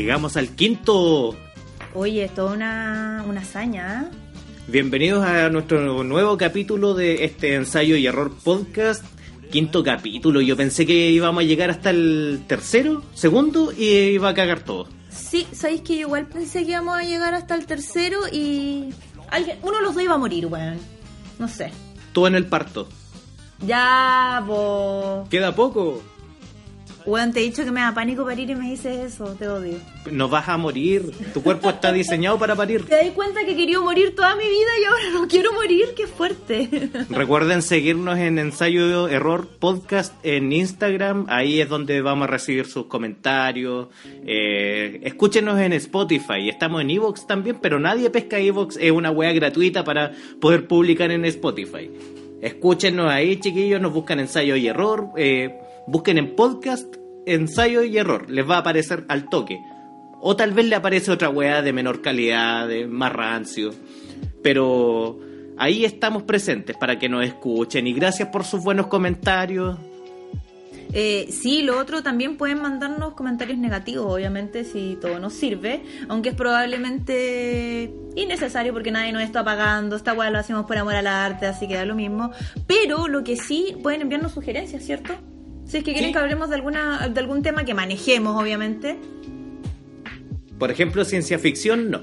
Llegamos al quinto. Oye, es toda una, una hazaña. ¿eh? Bienvenidos a nuestro nuevo capítulo de este ensayo y error podcast. Quinto capítulo. Yo pensé que íbamos a llegar hasta el tercero, segundo y iba a cagar todo. Sí, sabéis que yo igual pensé que íbamos a llegar hasta el tercero y. Alguien, uno de los dos iba a morir, weón. No sé. Todo en el parto. Ya, bo. Queda poco. Weón, te he dicho que me da pánico parir y me dices eso, te odio. No vas a morir. Tu cuerpo está diseñado para parir. ¿Te das cuenta que quería morir toda mi vida y ahora no quiero morir? ¡Qué fuerte! Recuerden seguirnos en ensayo error podcast en Instagram. Ahí es donde vamos a recibir sus comentarios. Eh, escúchenos en Spotify. Estamos en Evox también, pero nadie pesca Evox. Es una wea gratuita para poder publicar en Spotify. Escúchenos ahí, chiquillos. Nos buscan ensayo y error. Eh, busquen en podcast ensayo y error. Les va a aparecer al toque. O tal vez le aparece otra weá de menor calidad, de más rancio. Pero ahí estamos presentes para que nos escuchen. Y gracias por sus buenos comentarios. Eh, sí, lo otro también pueden mandarnos comentarios negativos, obviamente, si todo nos sirve, aunque es probablemente innecesario porque nadie nos está pagando, esta weá lo hacemos por amor al arte, así que da lo mismo. Pero lo que sí, pueden enviarnos sugerencias, ¿cierto? Si es que quieren Sí. que hablemos de, alguna, de algún tema que manejemos, obviamente. Por ejemplo, ciencia ficción, no.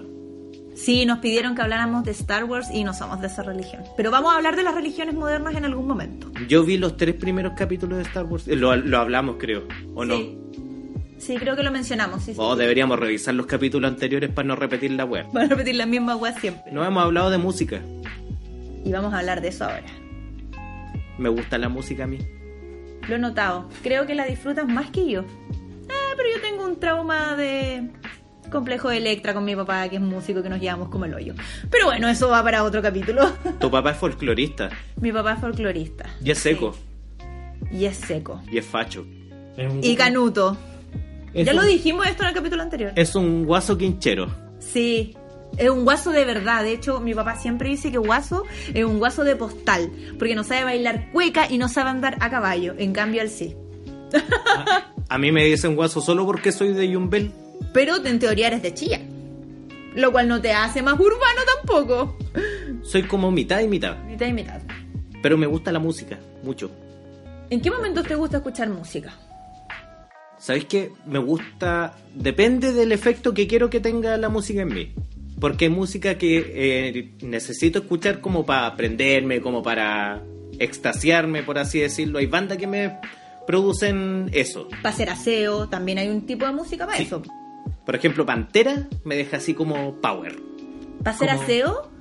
Sí, nos pidieron que habláramos de Star Wars y no somos de esa religión. Pero vamos a hablar de las religiones modernas en algún momento. Yo vi los tres primeros capítulos de Star Wars. Eh, Lo, lo hablamos, creo. ¿O no? Sí. Sí, creo que lo mencionamos. Sí, sí. O deberíamos revisar los capítulos anteriores para no repetir la web. Van a repetir la misma weá siempre. No hemos hablado de música. Y vamos a hablar de eso ahora. Me gusta la música a mí. Lo he notado. Creo que la disfrutas más que yo. Ah, pero yo tengo un trauma de complejo de Electra con mi papá, que es músico, que nos llevamos como el hoyo. Pero bueno, eso va para otro capítulo. Tu papá es folclorista. mi papá es folclorista. Y es seco. Sí. Y es seco. Y es facho. Y canuto. Es ya un- lo dijimos esto en el capítulo anterior. Es un guaso quinchero. Sí. Es un guaso de verdad. De hecho, mi papá siempre dice que guaso es un guaso de postal. Porque no sabe bailar cueca y no sabe andar a caballo. En cambio, él sí. A mí me dicen guaso solo porque soy de Yumbel. Pero en teoría eres de Chilla. Lo cual no te hace más urbano tampoco. Soy como mitad y mitad. Mitad y mitad. Pero me gusta la música, mucho. ¿En qué momentos te gusta escuchar música? ¿Sabéis qué? Me gusta. Depende del efecto que quiero que tenga la música en mí. Porque hay música que eh, necesito escuchar como para aprenderme, como para extasiarme, por así decirlo. Hay bandas que me producen eso. Para hacer aseo, también hay un tipo de música para Sí. eso. Por ejemplo, Pantera me deja así como power. ¿Para hacer Como- aseo?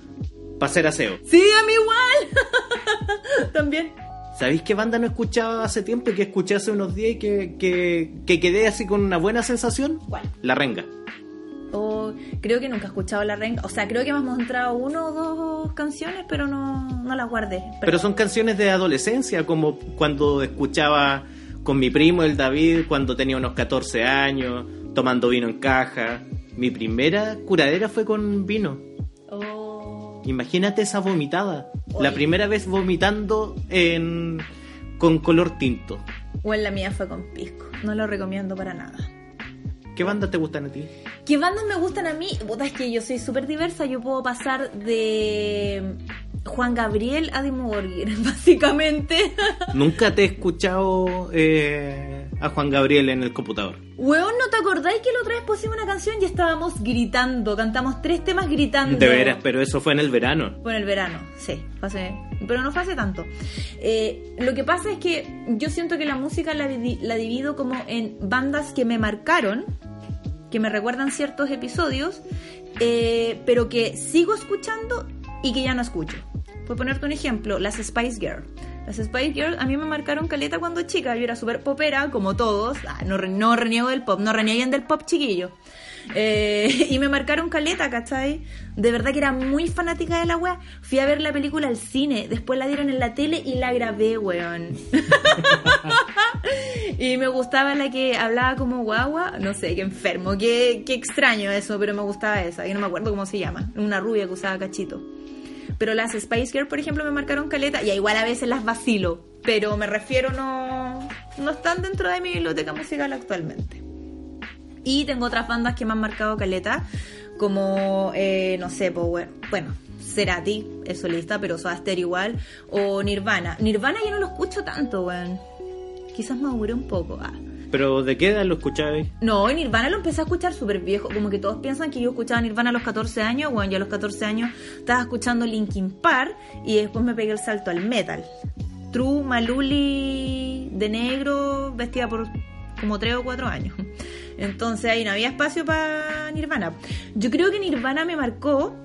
Para hacer aseo. Sí, a mí igual. también. ¿Sabéis qué banda no escuchaba hace tiempo y que escuché hace unos días y que, que, que quedé así con una buena sensación? ¿Cuál? La Renga. Creo que nunca he escuchado la renga. O sea, creo que me has mostrado uno o dos canciones, pero no, no las guardé. Pero son canciones de adolescencia, como cuando escuchaba con mi primo, el David, cuando tenía unos 14 años, tomando vino en caja. Mi primera curadera fue con vino. Oh. Imagínate esa vomitada. La primera vez vomitando en con color tinto. O en la mía fue con pisco. No lo recomiendo para nada. ¿Qué bandas te gustan a ti? ¿Qué bandas me gustan a mí? Puta, es que yo soy súper diversa. Yo puedo pasar de Juan Gabriel a Borgir, básicamente. Nunca te he escuchado eh, a Juan Gabriel en el computador. Weón, ¿no te acordáis que la otra vez pusimos una canción y estábamos gritando? Cantamos tres temas gritando. De veras, pero eso fue en el verano. Bueno, el verano, sí, fue hace- pero no fue hace tanto. Eh, lo que pasa es que yo siento que la música la, la divido como en bandas que me marcaron, que me recuerdan ciertos episodios, eh, pero que sigo escuchando y que ya no escucho. Por ponerte un ejemplo, las Spice Girls. Las Spice Girls a mí me marcaron caleta cuando chica. Yo era súper popera, como todos. Ah, no, no reniego del pop, no renieguen del pop chiquillo. Eh, y me marcaron caleta, ¿cachai? De verdad que era muy fanática de la wea. Fui a ver la película al cine, después la dieron en la tele y la grabé, weón. y me gustaba la que hablaba como guagua. No sé, qué enfermo, qué, qué extraño eso, pero me gustaba esa. Yo no me acuerdo cómo se llama. Una rubia que usaba cachito. Pero las Spice Girls, por ejemplo, me marcaron caleta. Y igual a veces las vacilo. Pero me refiero, no, no están dentro de mi biblioteca musical actualmente. Y tengo otras bandas que me han marcado caleta, como, eh, no sé, pues, we- bueno, Cerati es solista, pero Soda Stereo igual, o Nirvana. Nirvana yo no lo escucho tanto, weón. Quizás maduré un poco. Ah. Pero ¿de qué edad lo escuchabais? No, Nirvana lo empecé a escuchar súper viejo. Como que todos piensan que yo escuchaba Nirvana a los 14 años. Bueno, yo a los 14 años estaba escuchando Linkin Park y después me pegué el salto al metal. True, Maluli de negro, vestida por como 3 o 4 años. Entonces ahí no había espacio para Nirvana. Yo creo que Nirvana me marcó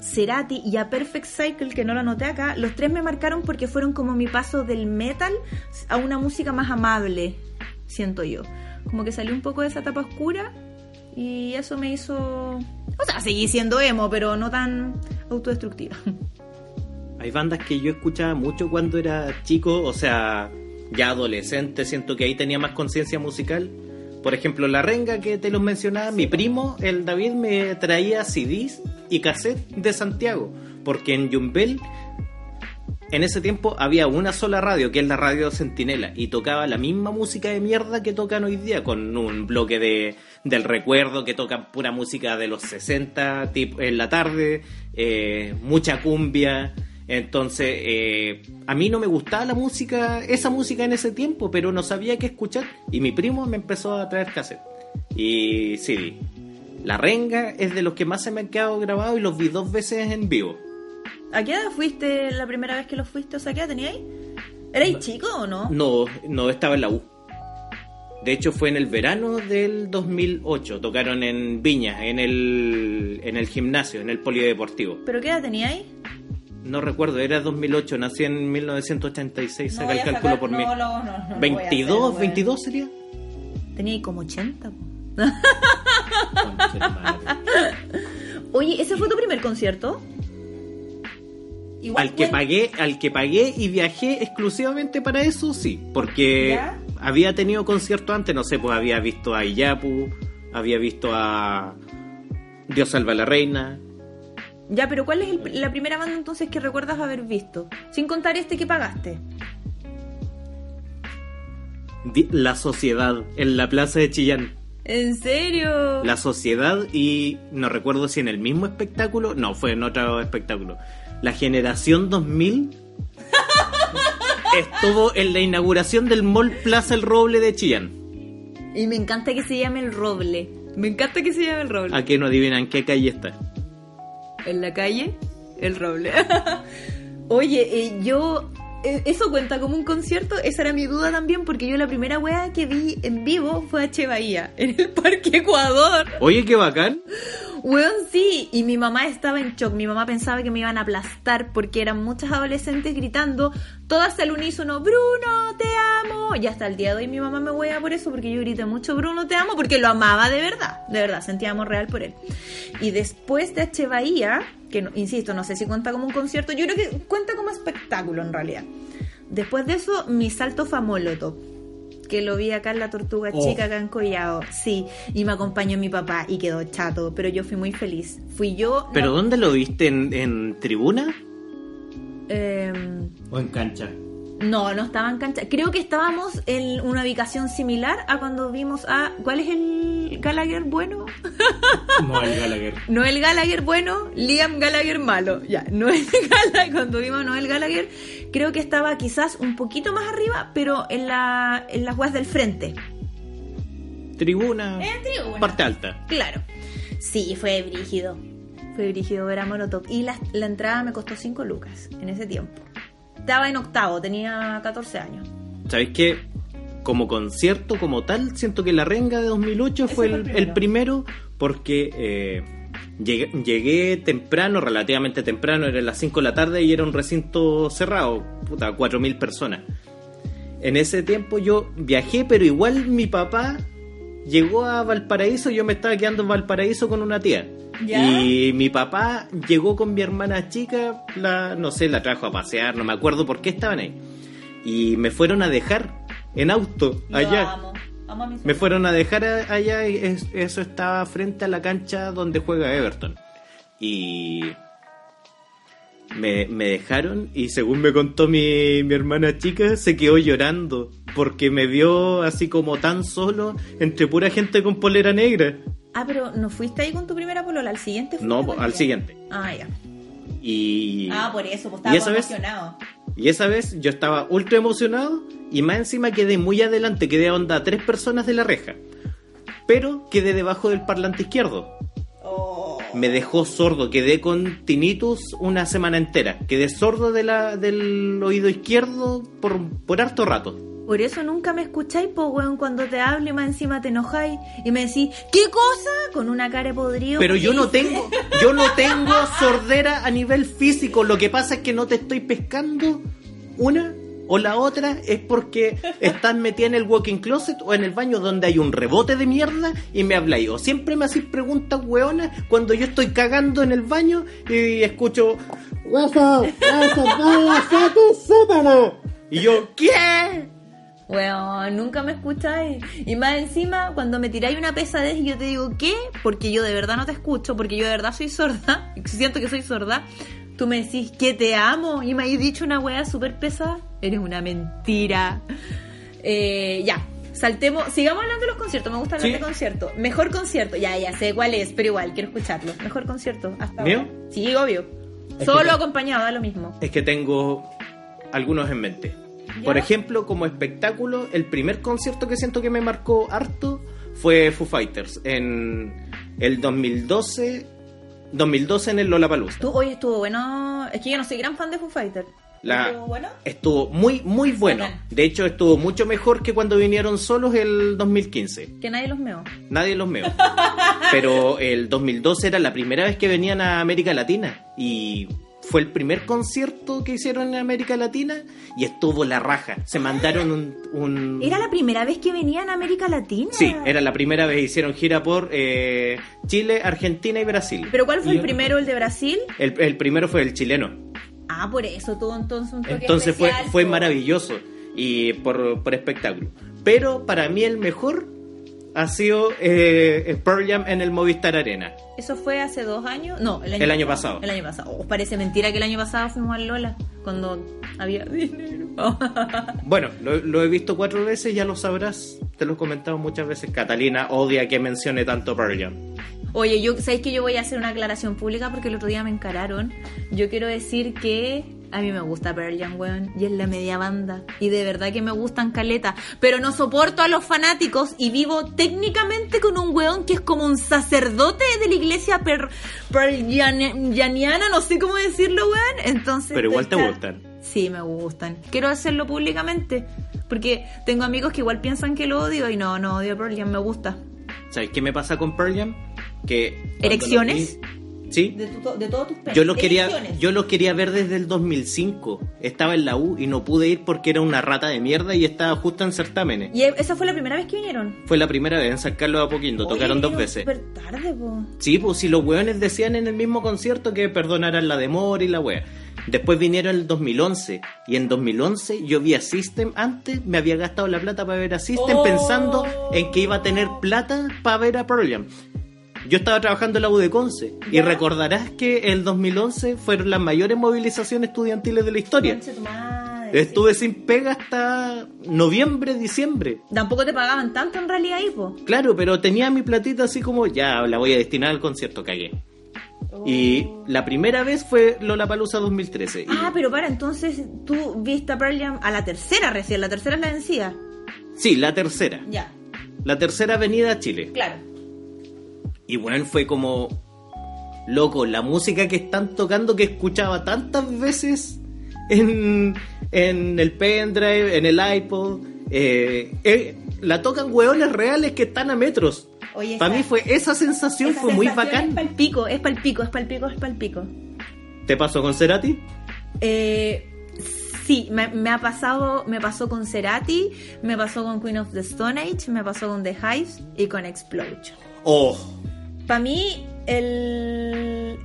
Cerati y a Perfect Cycle, que no lo anoté acá, los tres me marcaron porque fueron como mi paso del metal a una música más amable, siento yo. Como que salí un poco de esa etapa oscura y eso me hizo... O sea, seguí siendo emo, pero no tan autodestructiva. Hay bandas que yo escuchaba mucho cuando era chico, o sea, ya adolescente, siento que ahí tenía más conciencia musical. Por ejemplo, La Renga que te los mencionaba, mi primo, el David, me traía CDs y cassettes de Santiago, porque en Yumbel en ese tiempo había una sola radio, que es la radio Centinela, y tocaba la misma música de mierda que tocan hoy día, con un bloque de, del recuerdo que tocan pura música de los 60 tipo, en la tarde, eh, mucha cumbia. Entonces, eh, a mí no me gustaba la música, esa música en ese tiempo, pero no sabía qué escuchar. Y mi primo me empezó a traer cassette y CD. La renga es de los que más se me han quedado grabados y los vi dos veces en vivo. ¿A qué edad fuiste la primera vez que lo fuiste? O sea, ¿qué edad teníais? ¿Erais chico o no? No, no estaba en la U. De hecho fue en el verano del 2008. Tocaron en Viña, en el, en el gimnasio, en el polideportivo. ¿Pero qué edad teníais? No recuerdo, era 2008, nací en 1986, No saca el cálculo sacar- por no, mí. no, no, no lo voy a 22, hacer, weón. 22 sería. Teníais como 80. Oye, ¿ese fue tu primer concierto? Igual al que pagué, al que pagué y viajé exclusivamente para eso, sí, porque ¿Ya? había tenido conciertos antes, no sé, pues había visto a Iyapu, había visto a Dios salva a la reina, Ya, pero ¿cuál es el- la primera banda entonces que recuerdas haber visto? Sin contar este que pagaste. Di- La Sociedad en la plaza de Chillán. ¿En serio? La Sociedad y no recuerdo si en el mismo espectáculo, no, fue en otro espectáculo. La Generación 2000 estuvo en la inauguración del Mall Plaza El Roble de Chillán. Y me encanta que se llame El Roble. Me encanta que se llame El Roble. ¿A qué no adivinan qué calle está? En la calle, El Roble. Oye, eh, yo... eh, ¿Eso cuenta como un concierto? Esa era mi duda también, porque yo la primera wea que vi en vivo fue a Che Bahía, en el Parque Ecuador. Oye, qué bacán. Weón, sí, y mi mamá estaba en shock. Mi mamá pensaba que me iban a aplastar porque eran muchas adolescentes gritando, todas al unísono, Bruno, te amo. Y hasta el día de hoy mi mamá me huea por eso, porque yo grité mucho, Bruno, te amo, porque lo amaba de verdad, de verdad, sentía amor real por él. Y después de H. Bahía, que insisto, no sé si cuenta como un concierto, yo creo que cuenta como espectáculo en realidad. Después de eso, mi salto fue a Molotov que lo vi acá en la Tortuga Oh. Chica, acá en Collao. Sí, y me acompañó mi papá y quedó chato, pero yo fui muy feliz. Fui yo. ¿Pero no, dónde lo viste? ¿En, en tribuna? em, ¿O en cancha? No, no estaba en cancha. Creo que estábamos en una ubicación similar a cuando vimos a. ¿Cuál es el Gallagher bueno? No, el Gallagher. Noel Gallagher bueno, Liam Gallagher malo. Ya, Noel Gallagher, cuando vimos a Noel Gallagher, creo que estaba quizás un poquito más arriba, pero en, la, en las weas del frente. Tribuna. En tribuna. Parte alta. Claro. Sí, fue brígido. Fue brígido ver a Molotov. Y la, la entrada me costó 5 lucas en ese tiempo. Estaba en octavo, tenía 14 años. ¿Sabéis qué? Como concierto, como tal, siento que la renga de 2008 Ese fue fue el, el primero. el primero porque eh, Llegué, llegué temprano, relativamente temprano, eran las 5 de la tarde y era un recinto cerrado, puta, 4.000 personas. En ese tiempo yo viajé, pero igual mi papá llegó a Valparaíso, yo me estaba quedando en Valparaíso con una tía. ¿Ya? Y mi papá llegó con mi hermana chica, la, no sé, la trajo a pasear, no me acuerdo por qué estaban ahí. Y me fueron a dejar en auto allá. amo. Amo a mis Me fueron a dejar a- allá y es- eso estaba frente a la cancha donde juega Everton. Y me, me dejaron y según me contó mi, mi hermana chica, se quedó llorando porque me vio así como tan solo entre pura gente con polera negra. Ah, pero ¿no fuiste ahí con tu primera polola? ¿Al siguiente No, al siguiente. Ah, ya. Y, Ah, por eso, pues ¿Y estaba vez? emocionado. y esa vez yo estaba ultra emocionado y más encima quedé muy adelante, quedé a onda a tres personas de la reja. Pero quedé debajo del parlante izquierdo. Oh. me dejó sordo, quedé con tinnitus una semana entera. Quedé sordo de la, del oído izquierdo por, por harto rato. Por eso nunca me escucháis, po, weón, cuando te hablo y más encima te enojáis y me decís, ¿qué cosa? Con una cara de podrido. Pero yo no tengo, yo no tengo sordera a nivel físico. Lo que pasa es que no te estoy pescando una o la otra es porque estás metida en el walking closet o en el baño donde hay un rebote de mierda y me habláis. O siempre me hacéis preguntas hueonas cuando yo estoy cagando en el baño y escucho "Guaso, guaso, vaya, saque sábana". Y yo, ¿qué? Weón, nunca me escucháis. Y más encima, cuando me tiráis una pesadez y yo te digo, ¿qué? Porque yo de verdad no te escucho, porque yo de verdad soy sorda, siento que soy sorda. Tú me decís que te amo y me has dicho una wea súper pesada. Eres una mentira. Eh, ya, saltemos. Sigamos hablando de los conciertos. Me gusta hablar Sí. de conciertos. Mejor concierto. Ya, ya sé cuál es, pero igual, quiero escucharlo. Mejor concierto. Hasta ¿Mío? ahora. Sí, obvio. Es Solo acompañado, da lo mismo. Es que tengo algunos en mente. Por ejemplo, como espectáculo, el primer concierto que siento que me marcó harto fue Foo Fighters en el 2012, 2012 en el Lollapalooza. Tú, hoy estuvo bueno. Es que yo no soy gran fan de Foo Fighters. La- ¿Estuvo bueno? Estuvo muy, muy bueno. Bacán. De hecho, estuvo mucho mejor que cuando vinieron solos el 2015. Que nadie los meó. Nadie los meó. Pero el 2012 era la primera vez que venían a América Latina. Y fue el primer concierto que hicieron en América Latina. Y estuvo la raja. Se mandaron un... un- Era la primera vez que venían a América Latina. Sí, era la primera vez. Hicieron gira por eh, Chile, Argentina y Brasil. ¿Pero cuál fue Y el primero, el de Brasil? El, el primero fue el chileno. Ah, por eso tuvo entonces un toque Entonces fue, especial, fue maravilloso y por, por espectáculo. Pero para mí el mejor ha sido eh, Pearl Jam en el Movistar Arena. ¿Eso fue hace dos años? No, el año, El año pasado. El año pasado. Oh, parece mentira que el año pasado fuimos al Lola cuando había dinero. Bueno, lo, lo he visto cuatro veces, ya lo sabrás. Te lo he comentado muchas veces. Catalina odia que mencione tanto Pearl Jam. Oye, yo sabéis que yo voy a hacer una aclaración pública porque el otro día me encararon. Yo quiero decir que a mí me gusta Pearl Jam, weón, y es la media banda. Y de verdad que me gustan caleta. Pero no soporto a los fanáticos y vivo técnicamente con un weón que es como un sacerdote de la iglesia per, no sé cómo decirlo, weón. Entonces. Pero igual te gustan. Sí, me gustan. Quiero hacerlo públicamente. Porque tengo amigos que igual piensan que lo odio y no, no odio a Pearl Jam, me gusta. ¿Sabes qué me pasa con Pearl Jam? Que ¿Erecciones? los Sí. De, tu- de todos tus. Yo los quería, yo los quería ver desde el 2005. Estaba en la U y no pude ir porque era una rata de mierda y estaba justo en certámenes. ¿Y esa fue la primera vez que vinieron? Fue la primera vez en San Carlos de Apoquindo, tocaron dos veces. súper tarde, po. Sí, pues si los weones decían en el mismo concierto que perdonaran la demora y la wea. Después vinieron el 2011 y en 2011 yo vi a System antes, me había gastado la plata para ver a System Oh. pensando en que iba a tener plata para ver a Jam. Yo estaba trabajando en la U de Conce y recordarás que el 2011 fueron las mayores movilizaciones estudiantiles de la historia. Madre, Estuve sin pega hasta noviembre, diciembre. Tampoco te pagaban tanto en realidad ahí, po. Claro, pero tenía mi platita así como, ya, la voy a destinar al concierto, cagué. Y la primera vez fue Lollapalooza 2013. Y- Ah, pero para, entonces tú viste a Pearl a la tercera recién. La tercera es la vencida. Sí, la tercera. Ya, La tercera avenida a Chile. claro. Y bueno, fue como... Loco, la música que están tocando que escuchaba tantas veces en, en el pendrive, en el iPod. eh, eh, la tocan hueones reales que están a metros. Oye, Para mí fue esa sensación, esa fue muy bacán. Es palpico, es palpico, es palpico, es palpico. ¿Te pasó con Cerati? Eh, sí, me, me ha pasado, me pasó con Cerati, me pasó con Queen of the Stone Age, me pasó con The Hives y con Explosion. Oh, Para mí, el...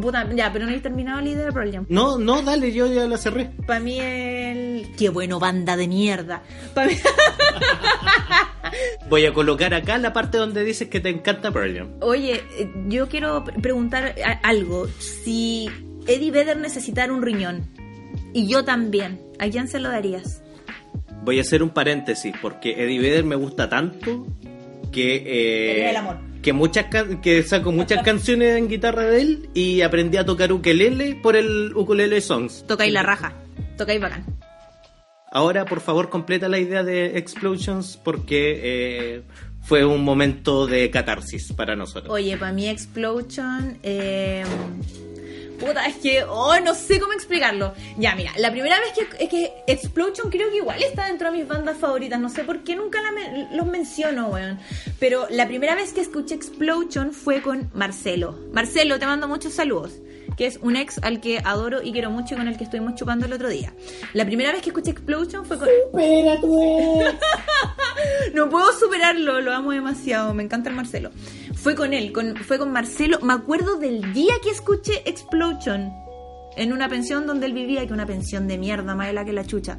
Puta, ya, pero no he terminado la idea de Pearl Jam. no, no, dale, yo ya la cerré. Para mí el... Qué bueno, banda de mierda. Pa' mí- Voy a colocar acá la parte donde dices que te encanta Pearl Jam. Oye, eh, yo quiero pre- preguntar algo. Si Eddie Vedder necesitara un riñón, y yo también, ¿a quién se lo darías? Voy a hacer un paréntesis porque Eddie Vedder me gusta tanto que eh, el amor. Que muchas que saco muchas canciones en guitarra de él y aprendí a tocar ukelele por el ukulele songs. Tocáis la raja. Tocáis bacán. Ahora, por favor, completa la idea de Explosions porque eh, fue un momento de catarsis para nosotros. Oye, para mí Explosion... Eh, puta, es que... Oh, no sé cómo explicarlo. Ya, mira, la primera vez que... Es que Explosion creo que igual está dentro de mis bandas favoritas. No sé por qué nunca los menciono, weón. Pero la primera vez que escuché Explosion fue con Marcelo. Marcelo, te mando muchos saludos. Que es un ex al que adoro y quiero mucho y con el que estuvimos chupando el otro día. La primera vez que escuché Explosion fue con... No puedo superarlo, lo amo demasiado, me encanta el Marcelo. Fue con él, con, fue con Marcelo. Me acuerdo del día que escuché Explosion en una pensión donde él vivía, que una pensión de mierda, más de la que la chucha.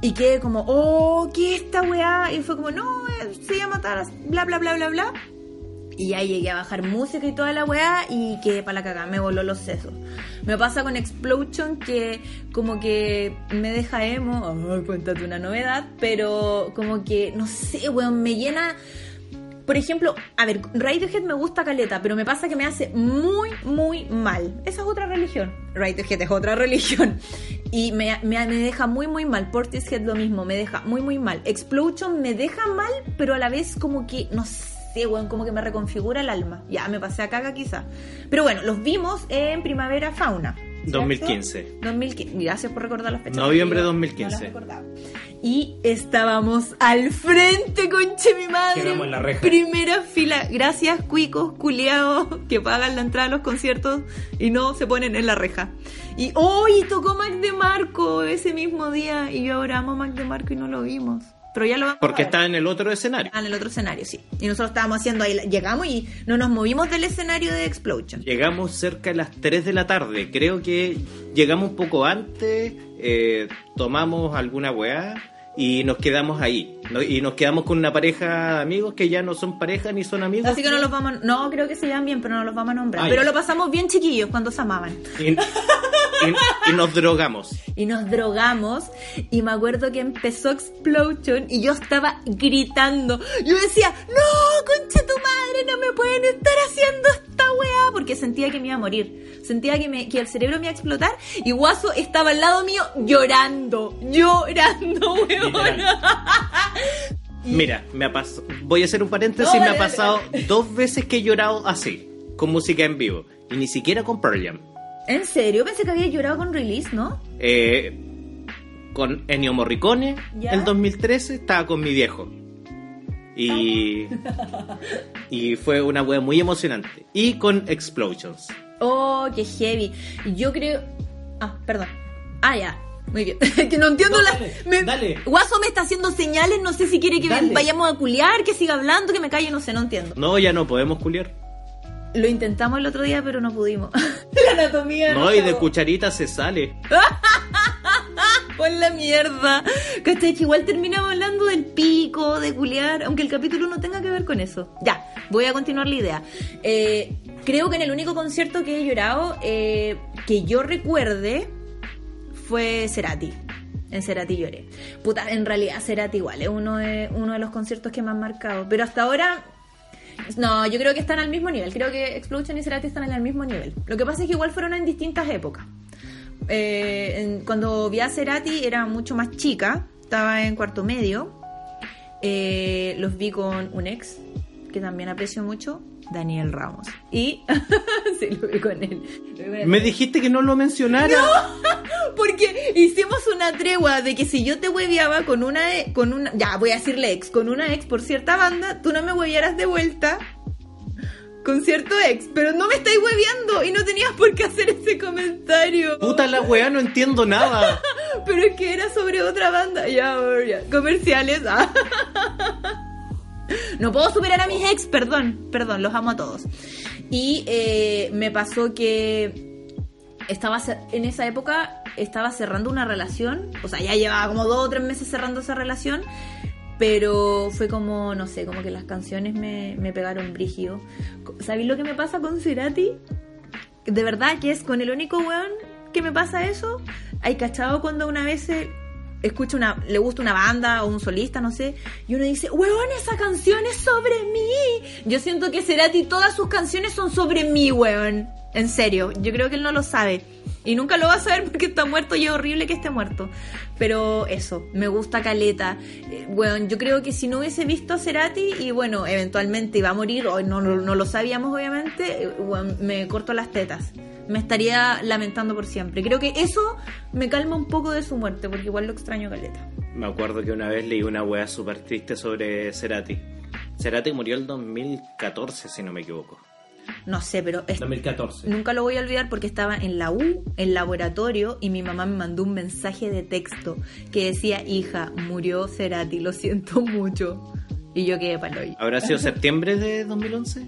Y quedé como, oh, ¿qué es esta weá? Y fue como, no, eh, se llama Taras, bla, bla, bla, bla, bla. Y ya llegué a bajar música y toda la weá y quedé para la cagada, me voló los sesos. Me pasa con Explosion que como que me deja emo, ay, cuéntate una novedad, pero como que, no sé, weón, me llena... Por ejemplo, a ver, Radiohead me gusta caleta, pero me pasa que me hace muy, muy mal. Esa es otra religión. Radiohead es otra religión. Y me, me, me deja muy, muy mal. Portishead lo mismo, me deja muy, muy mal. Explosion me deja mal, pero a la vez como que, no sé, weón, como que me reconfigura el alma. Ya, me pasé a caga quizá. Pero bueno, los vimos en Primavera Fauna. ¿cierto? 2015. 2015. Gracias por recordar las fechas. Noviembre yo 2015. no las. Y estábamos al frente, conche mi madre. En la reja. Primera fila. Gracias, cuicos, culiados, que pagan la entrada a los conciertos y no se ponen en la reja. Y hoy tocó Mac de Marco ese mismo día. Y yo ahora amo Mac de Marco y no lo vimos. Pero ya lo vamos Porque a ver. está en el otro escenario. Ah, en el otro escenario, sí. Y nosotros estábamos haciendo ahí. Llegamos y no nos movimos del escenario de Explosion. Llegamos cerca de las 3 de la tarde. Creo que llegamos un poco antes, eh, tomamos alguna weá y nos quedamos ahí. ¿no? Y nos quedamos con una pareja de amigos que ya no son pareja ni son amigos. Así que no los vamos a... No, creo que se llevan bien, pero no los vamos a nombrar. Ah, pero lo pasamos bien chiquillos cuando se amaban. Y, y- y nos drogamos. y nos drogamos y me acuerdo que empezó Explosion y yo estaba gritando. Yo decía, no, concha tu madre, no me pueden estar haciendo esta weá porque sentía que me iba a morir. Sentía que, me, que el cerebro me iba a explotar y Guaso estaba al lado mío llorando, llorando, weón. Mira, me ha pas- voy a hacer un paréntesis, No, me ha pasado dos veces que he llorado así, con música en vivo. Y ni siquiera con Pearl Jam. En serio, pensé que había llorado con release, ¿no? Eh, con Ennio Morricone, ¿Ya? el 2013, estaba con mi viejo. Y, y fue una wea muy emocionante. Y con Explosions. Oh, qué heavy. Yo creo. Ah, perdón. Ah, ya. Muy bien. que no entiendo No, la. dale, me- dale. Guaso me está haciendo señales. No sé si quiere que Dale. vayamos a culiar, que siga hablando, que me calle. No sé, no entiendo. No, ya no podemos culiar. Lo intentamos el otro día, pero no pudimos. la anatomía. No, y de cucharita se sale. Pon la mierda. ¿Cachai? Que igual terminamos hablando del pico, de culiar, aunque el capítulo no tenga que ver con eso. Ya, voy a continuar la idea. Eh, creo que en el único concierto que he llorado, eh, que yo recuerde, fue Cerati. En Cerati lloré. Puta, en realidad Cerati igual, es uno de, uno de los conciertos que me han marcado. Pero hasta ahora, no, yo creo que están al mismo nivel. Creo que Explosion y Cerati están el mismo nivel. Lo que pasa es que igual fueron en distintas épocas. Eh, cuando vi a Cerati era mucho más chica, estaba en cuarto medio. Eh, los vi con un ex que también aprecio mucho, Daniel Ramos. Y sí, lo vi con él. Me dijiste que no lo mencionara. Porque hicimos un una tregua de que si yo te hueveaba con una, e- con una, ya voy a decirle ex, con una ex por cierta banda, tú no me huevearas de vuelta con cierto ex, pero no me estáis hueveando y no tenías por qué hacer ese comentario. Puta la weá, no entiendo nada. Pero es que era sobre otra banda. Ya, ya. Comerciales. ah. No puedo superar a mis ex, perdón, perdón, los amo a todos. Y eh, me pasó que estaba en esa época estaba cerrando una relación, o sea, ya llevaba como dos o tres meses cerrando esa relación, pero fue como, no sé, como que las canciones me, me pegaron brígido. ¿Sabéis lo que me pasa con Cerati? De verdad que es con el único weón que me pasa eso. Hay cachado cuando una vez escucha una, le gusta una banda o un solista, no sé, y uno dice, weón, esa canción es sobre mí. Yo siento que Cerati todas sus canciones son sobre mí, weón. En serio, yo creo que él no lo sabe. Y nunca lo va a saber porque está muerto y es horrible que esté muerto. Pero eso, me gusta Caleta. Eh, Weón, yo creo que si no hubiese visto a Cerati y bueno, eventualmente iba a morir, o no, no, lo sabíamos obviamente, eh, me corto las tetas. Me estaría lamentando por siempre. Creo que eso me calma un poco de su muerte, porque igual lo extraño Caleta. Me acuerdo que una vez leí una weá súper triste sobre Cerati. Cerati murió el 2014, si no me equivoco. No sé, pero es- 2014. Nunca lo voy a olvidar porque estaba en la U, en laboratorio, y mi mamá me mandó un mensaje de texto que decía, hija, murió Cerati, lo siento mucho. Y yo quedé palo ahí. ¿Habrá sido septiembre de 2011?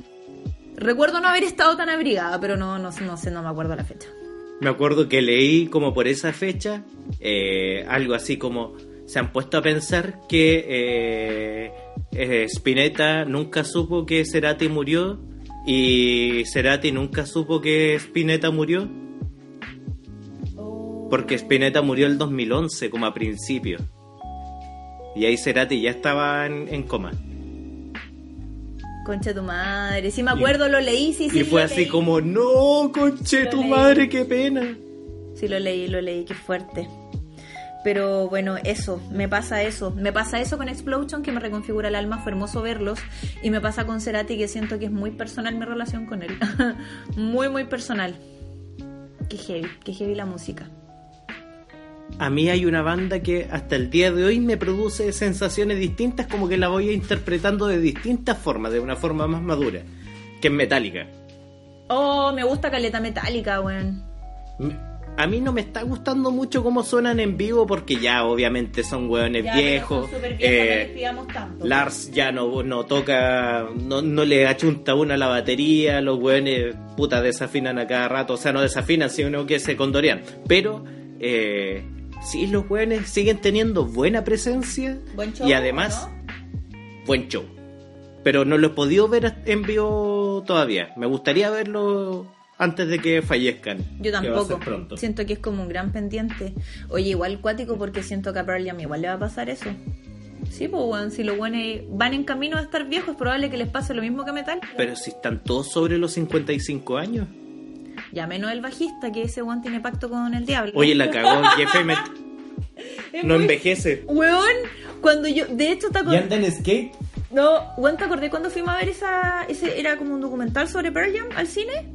Recuerdo no haber estado tan abrigada, pero no, no, no sé, no me acuerdo la fecha. Me acuerdo que leí como por esa fecha eh, algo así como se han puesto a pensar que eh, eh, Spinetta nunca supo que Cerati murió y Cerati nunca supo que Spinetta murió. Porque Spinetta murió el 2011 como a principio. Y ahí Cerati ya estaba en, en coma Concha tu madre, sí me acuerdo, lo leí, sí, sí. y fue así leí. como no conche Lo tu leí. madre qué pena Sí, lo leí, lo leí, qué fuerte. Pero bueno, eso, me pasa eso. Me pasa eso con Explosion, que me reconfigura el alma, fue hermoso verlos. Y me pasa con Cerati, que siento que es muy personal mi relación con él. muy, muy personal. Qué heavy, qué heavy la música. A mí hay una banda que hasta el día de hoy me produce sensaciones distintas, como que la voy interpretando de distintas formas, de una forma más madura, que es Metallica. Oh, me gusta Caleta Metálica, weón. A mí no me está gustando mucho cómo suenan en vivo, porque ya obviamente son hueones viejos. eh, Lars ya no, no toca, no, no le achunta una la batería, los hueones puta desafinan a cada rato, o sea, no desafinan, sino que se condorean. Pero eh, sí, los hueones siguen teniendo buena presencia Buen show, y además buen show. Pero no lo he podido ver en vivo todavía. Me gustaría verlo antes de que fallezcan. Yo tampoco. Siento que es como un gran pendiente. Oye, igual cuático porque siento que a Pearl Jam igual le va a pasar eso. Sí, pues weón, si los buenos van en camino a estar viejos, es probable que les pase lo mismo que a Metal. Pero si están todos sobre los 55 años. Ya menos el bajista, que ese weón tiene pacto con el diablo. Oye, la cagó Jeff Emmett. Es No muy- envejece. Weón, cuando yo, de hecho, te ¿Y acordé, anda en skate? no, weón, te acordé cuando fuimos a ver esa, ese, era como un documental sobre Pearl Jam al cine.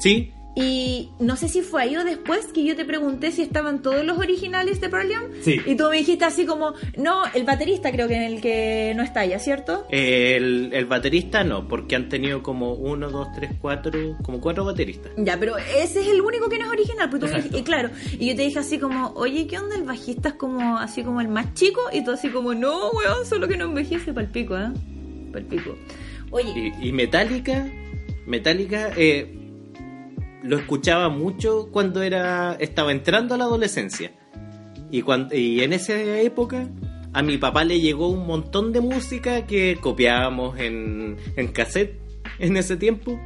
Sí, Y no sé si fue ahí o después que yo te pregunté si estaban todos los originales de Pearl Jam. Sí. Y tú me dijiste así como, no, el baterista creo que en el que no está ya, ¿cierto? el, el baterista no, porque han tenido como uno, dos, tres, cuatro, como cuatro bateristas. Ya, pero ese es el único que no es original. Pues tú me dijiste- y claro, y yo te dije así como, oye, ¿qué onda? El bajista es como así como el más chico. Y tú así como, no, weón, solo que no envejece pa'l pico, ¿eh? Pa'l pico. Oye, Y, y Metallica, Metallica eh, lo escuchaba mucho cuando era estaba entrando a la adolescencia. Y, cuando, y en esa época a mi papá le llegó un montón de música que copiábamos en, en cassette en ese tiempo.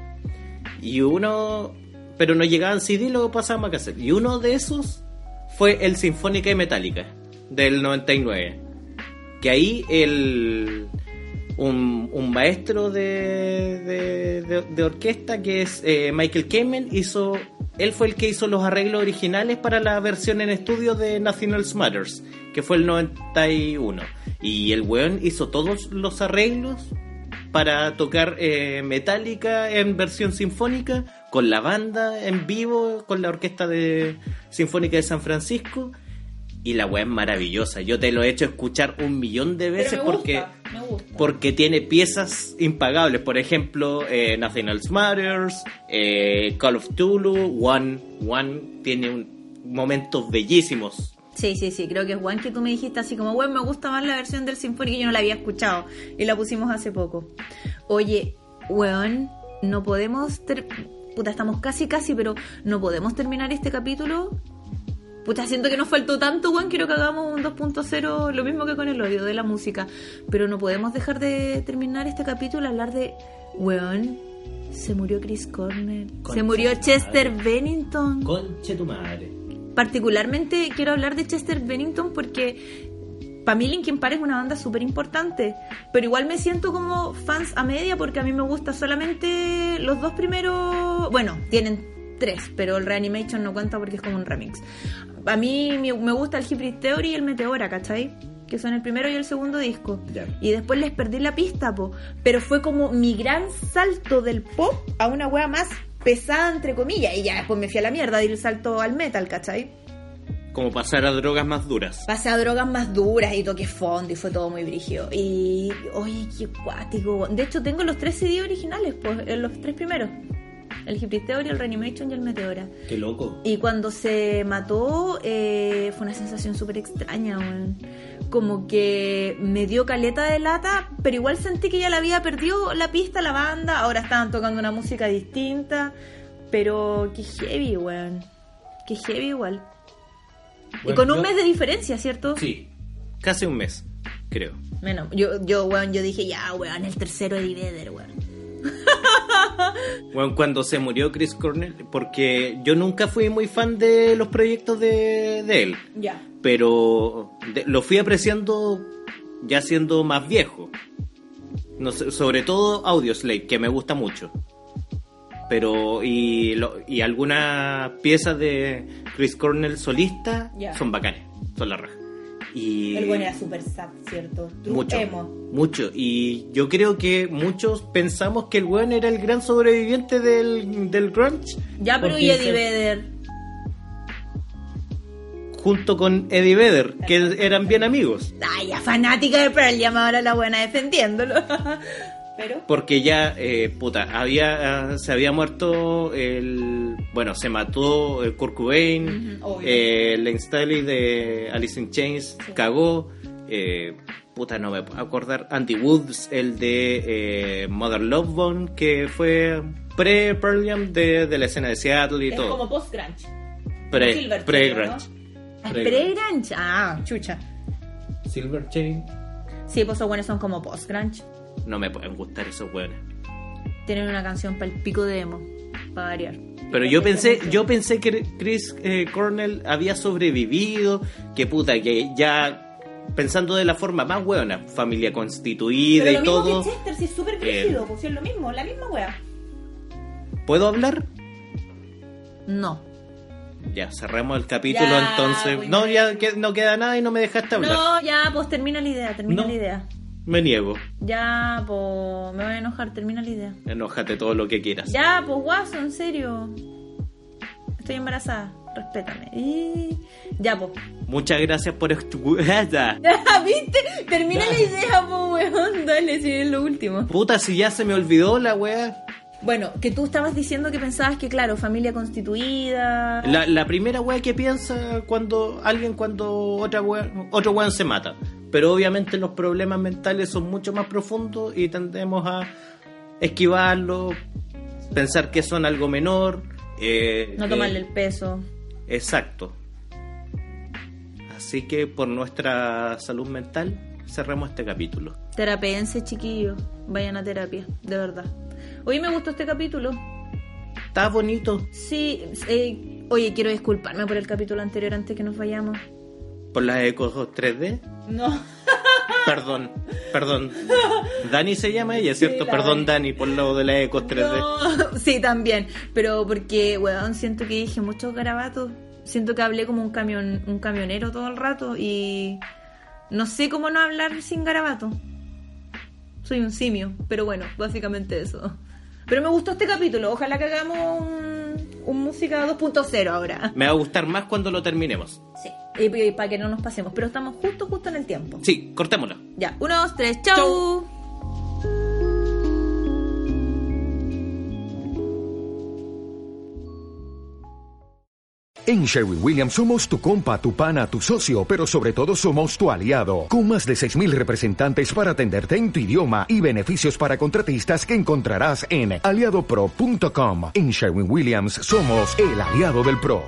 Y uno, pero no llegaban CD, lo pasábamos a cassette. Y uno de esos fue el Sinfónica de Metallica del 99. Que ahí el, un, maestro de, de, orquesta que es eh, Michael Kamen. Hizo él fue el que hizo los arreglos originales para la versión en estudio de National Matters que fue el 91 y el weón hizo todos los arreglos para tocar eh, Metallica en versión sinfónica con la banda en vivo con la orquesta de sinfónica de San Francisco y la weá es maravillosa. Yo te lo he hecho escuchar un millón de veces Pero me porque gusta, me gusta. porque tiene piezas impagables. Por ejemplo, eh, Nothing Else Matters, eh, Call of Tulu, One. One tiene un- momentos bellísimos. Sí, sí, sí, creo que es Juan que tú me dijiste así como, bueno, me gusta más la versión del Symphony que yo no la había escuchado y la pusimos hace poco. Oye, weón, no podemos... ter- Puta, estamos casi, casi, pero no podemos terminar este capítulo. Puta, siento que nos faltó tanto, weón, quiero que hagamos un 2.0, lo mismo que con el odio de la música. Pero no podemos dejar de terminar este capítulo hablar de, weón, se murió Chris Cornell, se murió Chester madre. Bennington. Conche tu madre. Particularmente quiero hablar de Chester Bennington porque para mí Linkin Park es una banda súper importante, pero igual me siento como fans a media porque a mí me gusta solamente los dos primeros, bueno, tienen tres, pero el Reanimation no cuenta porque es como un remix. A mí me gusta el Hybrid Theory y el Meteora, ¿cachai? Que son el primero y el segundo disco. Y después les perdí la pista, po. Pero fue como mi gran salto del pop a una wea más pesada, entre comillas. Y ya después me fui a la mierda, di el salto al metal, ¿cachai? Como pasar a drogas más duras. Pasé a drogas más duras y toqué fondo y fue todo muy brígido. Y, oye, qué cuático. De hecho, tengo los tres CD originales, pues, los tres primeros. El Hybrid Theory, el Reanimation y el Meteora. Qué loco. Y cuando se mató, eh, fue una sensación súper extraña, weón. Como que me dio caleta de lata, pero igual sentí que ya la había perdido la pista, la banda. Ahora estaban tocando una música distinta. Pero qué heavy, weón. Qué heavy igual. y Bueno, con un mes de diferencia, ¿cierto? Sí, casi un mes, creo. Bueno, yo, yo, weón, yo dije, ya, weón, el tercero Eddie Vedder, weón. Bueno, cuando se murió Chris Cornell, porque yo nunca fui muy fan de los proyectos de, de él, Ya. pero de- lo fui apreciando ya siendo más viejo. No sé, sobre todo Audioslave, que me gusta mucho. Pero, y, lo- y algunas piezas de Chris Cornell solista son bacanes, son la raja. Y El weón era súper sad, ¿cierto? True mucho, emo. mucho. Y yo creo que muchos pensamos que el weón era el gran sobreviviente del, del grunge. Ya, pero y Eddie Vedder. Junto con Eddie Vedder, que eran bien amigos. Ay, ya fanática de Pearl Jam, ahora la buena defendiéndolo. Pero. Porque ya, eh, puta, había, se había muerto el. Bueno, se mató el Kurt Cobain, obvio. eh, Lane Staley de Alice in Chains cagó. eh, puta, no me puedo acordar. Andy Woods, el de eh, Mother Love Bone, que fue pre-Pearl Jam de, de la escena de Seattle y Es todo. como post-grunge. Pre-grunge. Ah, Pre- Pre-grunge. Ah, chucha. Silver Chain. Sí, pues esos buenos son como post-grunge. No me pueden gustar esos weones. Tienen una canción para el pico de emo. Para variar. Pero yo pensé, yo pensé que Chris eh, Cornell había sobrevivido, que puta, que ya pensando de la forma más buena, familia constituida Pero lo y mismo todo. que Chester, si es súper Eh, pues si es lo mismo, la misma wea. ¿Puedo hablar? No. Ya, cerremos el capítulo Ya, entonces. No, ya. ya que, no queda nada y no me dejaste hablar. No, ya, pues termina la idea, termina No. la idea. Me niego. Ya, pues me voy a enojar, termina la idea. Enójate todo lo que quieras. Ya, pues guaso, en serio. Estoy embarazada, respétame. Y... Ya, pues. Muchas gracias por escuchar. Ya, ¿viste? Termina la idea, pues, weón. Dale, si es lo último. Puta, si ya se me olvidó la wea. Bueno, que tú estabas diciendo que pensabas que, claro, familia constituida. La, la primera wea que piensa cuando alguien cuando otra wea, otro weón se mata. Pero obviamente los problemas mentales son mucho más profundos y tendemos a esquivarlo, pensar que son algo menor. eh, No tomarle eh, el peso. Exacto. Así que por nuestra salud mental cerremos este capítulo. Terapense, chiquillos. Vayan a terapia, de verdad. Hoy me gustó este capítulo. Está bonito Sí, eh, oye, quiero disculparme por el capítulo anterior antes que nos vayamos. Por las ecos 3D. No. Perdón, perdón. Dani se llama ella, ¿cierto? la perdón, Dani. Por lo de las ecos 3D. No, sí, también. Pero porque, weón, siento que dije muchos garabatos. Siento que hablé como un camión, un camionero todo el rato y no sé cómo no hablar sin garabato. Soy un simio, pero bueno, básicamente eso. Pero me gustó este capítulo. Ojalá que hagamos un, un música 2.0 ahora. Me va a gustar más cuando lo terminemos. Sí. Y, para que no nos pasemos. Pero estamos justo, justo en el tiempo. Sí, cortémoslo. Ya, uno, dos, tres, chau. En Sherwin Williams somos tu compa, tu pana, tu socio, pero sobre todo somos tu aliado, con más de 6.000 representantes para atenderte en tu idioma y beneficios para contratistas que encontrarás en aliadopro.com. En Sherwin Williams somos el aliado del PRO.